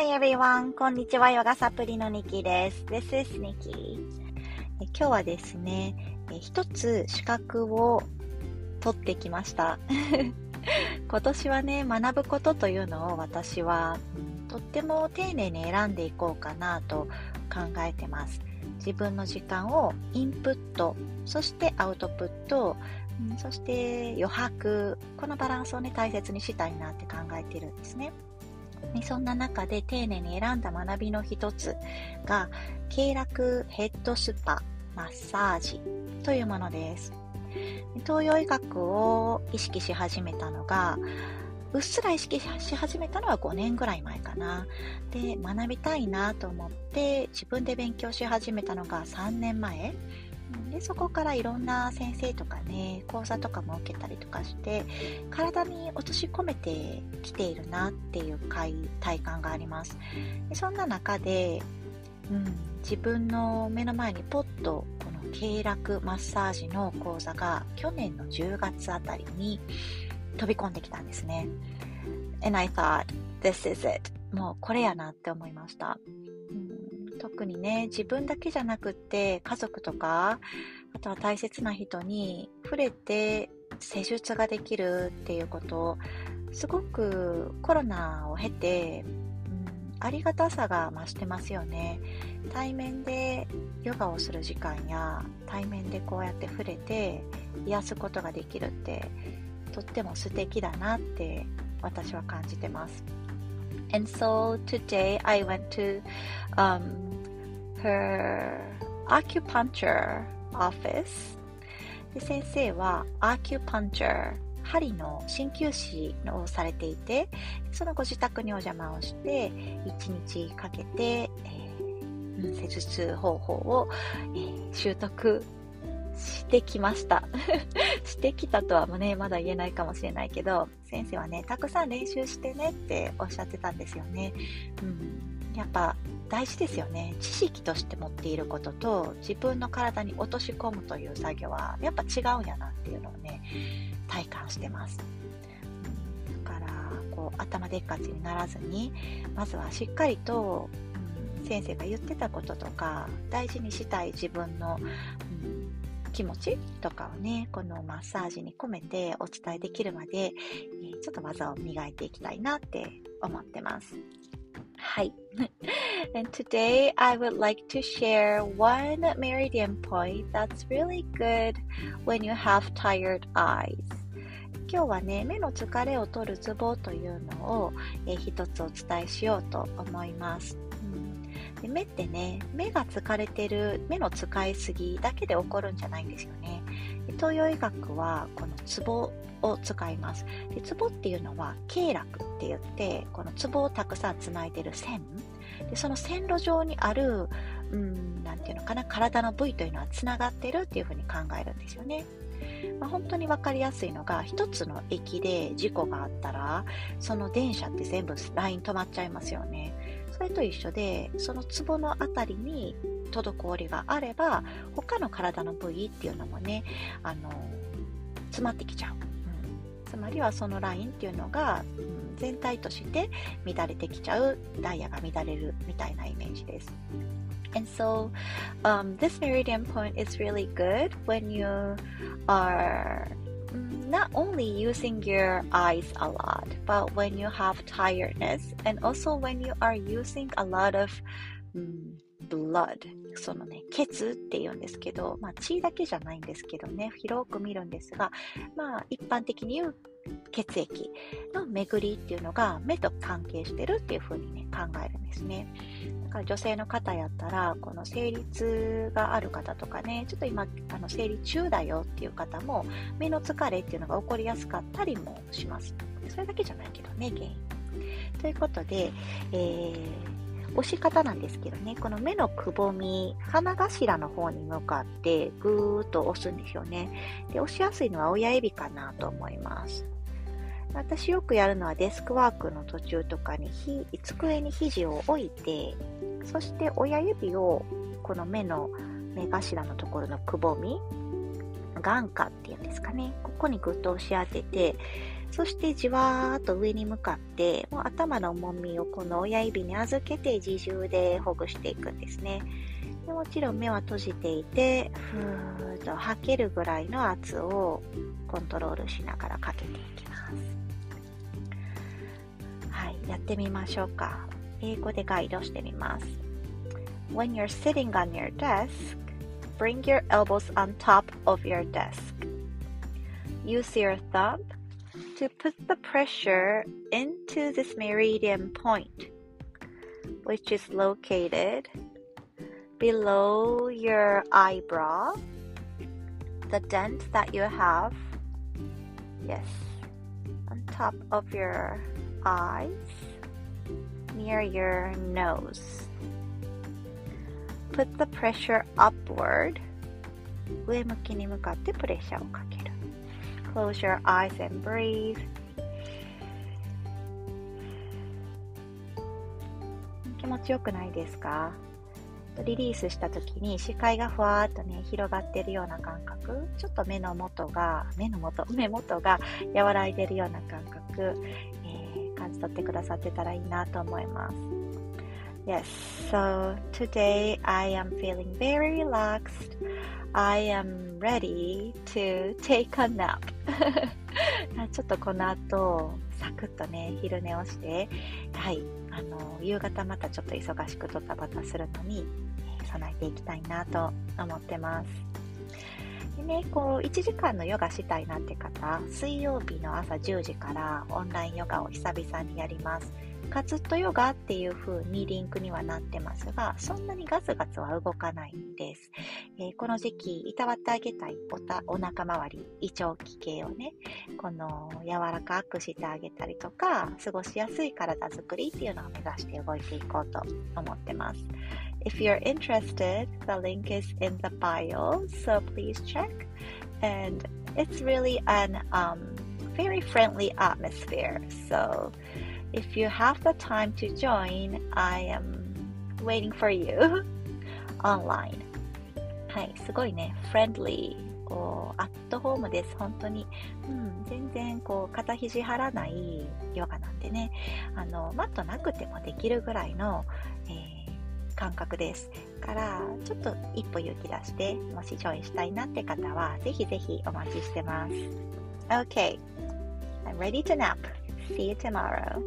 Hi everyone! こんにちは。ヨガサプリのニキです。This is Nikki. 今日はですね、一つ資格を取ってきました。今年はね、学ぶことというのを私は、とっても丁寧に選んでいこうかなと考えてます。自分の時間をインプット、そしてアウトプット、そして余白、このバランスをね、大切にしたいなって考えてるんですね。そんな中で丁寧に選んだ学びの一つが、経絡ヘッドスパマッサージというものです。東洋医学を意識し始めたのが、うっすら意識し始めたのは5年ぐらい前かな。で、学びたいなと思って自分で勉強し始めたのが3年前。でそこからいろんな先生とかね講座とかも受けたりとかして体に落とし込めてきているなっていう体感があります。でそんな中で、うん、自分の目の前にポッとこの経絡マッサージの講座が去年の10月あたりに飛び込んできたんですね。And I thought this is it もうこれやなって思いました。特にね、自分だけじゃなくって家族とか、あとは大切な人に触れて施術ができるっていうことすごくコロナを経て、うん、ありがたさが増してますよね。対面でヨガをする時間や対面でこうやって触れて癒すことができるってとっても素敵だなって私は感じてます。And so today I went to um, her acupuncture office で先生は acupuncture 針の鍼灸師をされていてそのご自宅にお邪魔をして1日かけて、えー、施術方法を、えー、習得してきました。してきたとはね、まだ言えないかもしれないけど、先生はね、たくさん練習してねっておっしゃってたんですよね。うん、やっぱ大事ですよね。知識として持っていることと自分の体に落とし込むという作業はやっぱ違うんやなっていうのをね、体感してます。だから、こう頭でっかちにならずに、まずはしっかりと、うん、先生が言ってたこととか、大事にしたい自分の、うん、気持ちとかをね、このマッサージに込めてお伝えできるまで、ちょっと技を磨いていきたいなって思ってます。はい。and today I would like to share one meridian point that's really good when you have tired eyes. 今日はね、目の疲れを取るツボというのを、えー、一つお伝えしようと思います。で目ってね、目が疲れてる、目の使いすぎだけで起こるんじゃないんですよね。東洋医学はこのツボを使います。でツボっていうのは経絡って言って、このツボをたくさんつないでる線。でその線路上にある、うん、なていうのかな、体の部位というのはつながってるっていうふうに考えるんですよね。まあ、本当に分かりやすいのが、一つの駅で事故があったら、その電車って全部ライン止まっちゃいますよね。それと一緒で、そのツボのあたりに滞りがあれば、他の体の部位っていうのもね、あの、詰まってきちゃう。うんつまりはそのラインっていうのが、うん、全体として乱れてきちゃうダイヤが乱れるみたいなイメージです。And so, um, this meridian point is really good when you are not only using your eyes a lot, but when you have tiredness and also when you are using a lot of blood そのね、血って言うんですけど、まあ血だけじゃないんですけどね、広く見るんですが、まあ一般的に言う血液の巡りっていうのが目と関係してるっていうふうにね、考えるんですね。から女性の方やったら、この生理痛がある方とかね、ちょっと今、あの生理中だよっていう方も、目の疲れっていうのが起こりやすかったりもします。それだけじゃないけどね、原因。ということで、えー押し方なんですけどね、この目のくぼみ、鼻頭の方に向かってぐーっと押すんですよね。で、押しやすいのは親指かなと思います。私よくやるのはデスクワークの途中とかに机に肘を置いて、そして親指をこの目の目頭のところのくぼみ、眼下っていうんですかね。ここにぐっと押し当てて、そしてじわーっと上に向かって、もう頭の重みをこの親指に預けて自重でほぐしていくんですね。でもちろん目は閉じていて、ふーっと吐けるぐらいの圧をコントロールしながらかけていきます。はい、やってみましょうか。英語でガイドしてみます。When you're sitting on your desk, bring your elbows on top of your desk. Use your thumb to put the pressure into this meridian point, which is located below your eyebrow, the dent that you have, yes, on top of your eyes, near your nose. Put the pressure upward. 上向きに向かってプレッシャーをかける。Close your eyes and breathe. 気持ちよくないですか？リリースした時に視界がふわーっとね広がってるような感覚ちょっと目の元が目の元目元が和らいでるような感覚、感じ取ってくださってたらいいなと思います Yes, so today I am feeling very relaxed. I am ready to take a nap. ちょっとこの後、サクッとね、昼寝をして、はい、あの、夕方またちょっと忙しくドタバタするのに、備えていきたいなと思ってます。でね、こう、1時間のヨガしたいなって方、水曜日の朝10時からオンラインヨガを久々にやります。カツッとヨガっていう風にリンクにはなってますが、そんなにガツガツは動かないんです。えー、この時期、いたわってあげたいおたお腹周り、胃腸器系をね、この柔らかくしてあげたりとか、過ごしやすい体づくりっていうのを目指して動いていこうと思ってます。If you're interested, the link is in the bio, so please check. And it's really an um, very friendly atmosphere. So if you have the time to join, I am waiting for you online. はい、すごいね、friendly こうアットホームです本当に、うん、全然こう肩肘張らないヨガなんでねあのマットなくてもできるぐらいの、えー oh, 感覚です。から、ちょっと一歩勇気出して、もしジョインしたいなって方は、ぜひぜひお待ちしてます。OK I'm ready to nap. See you tomorrow.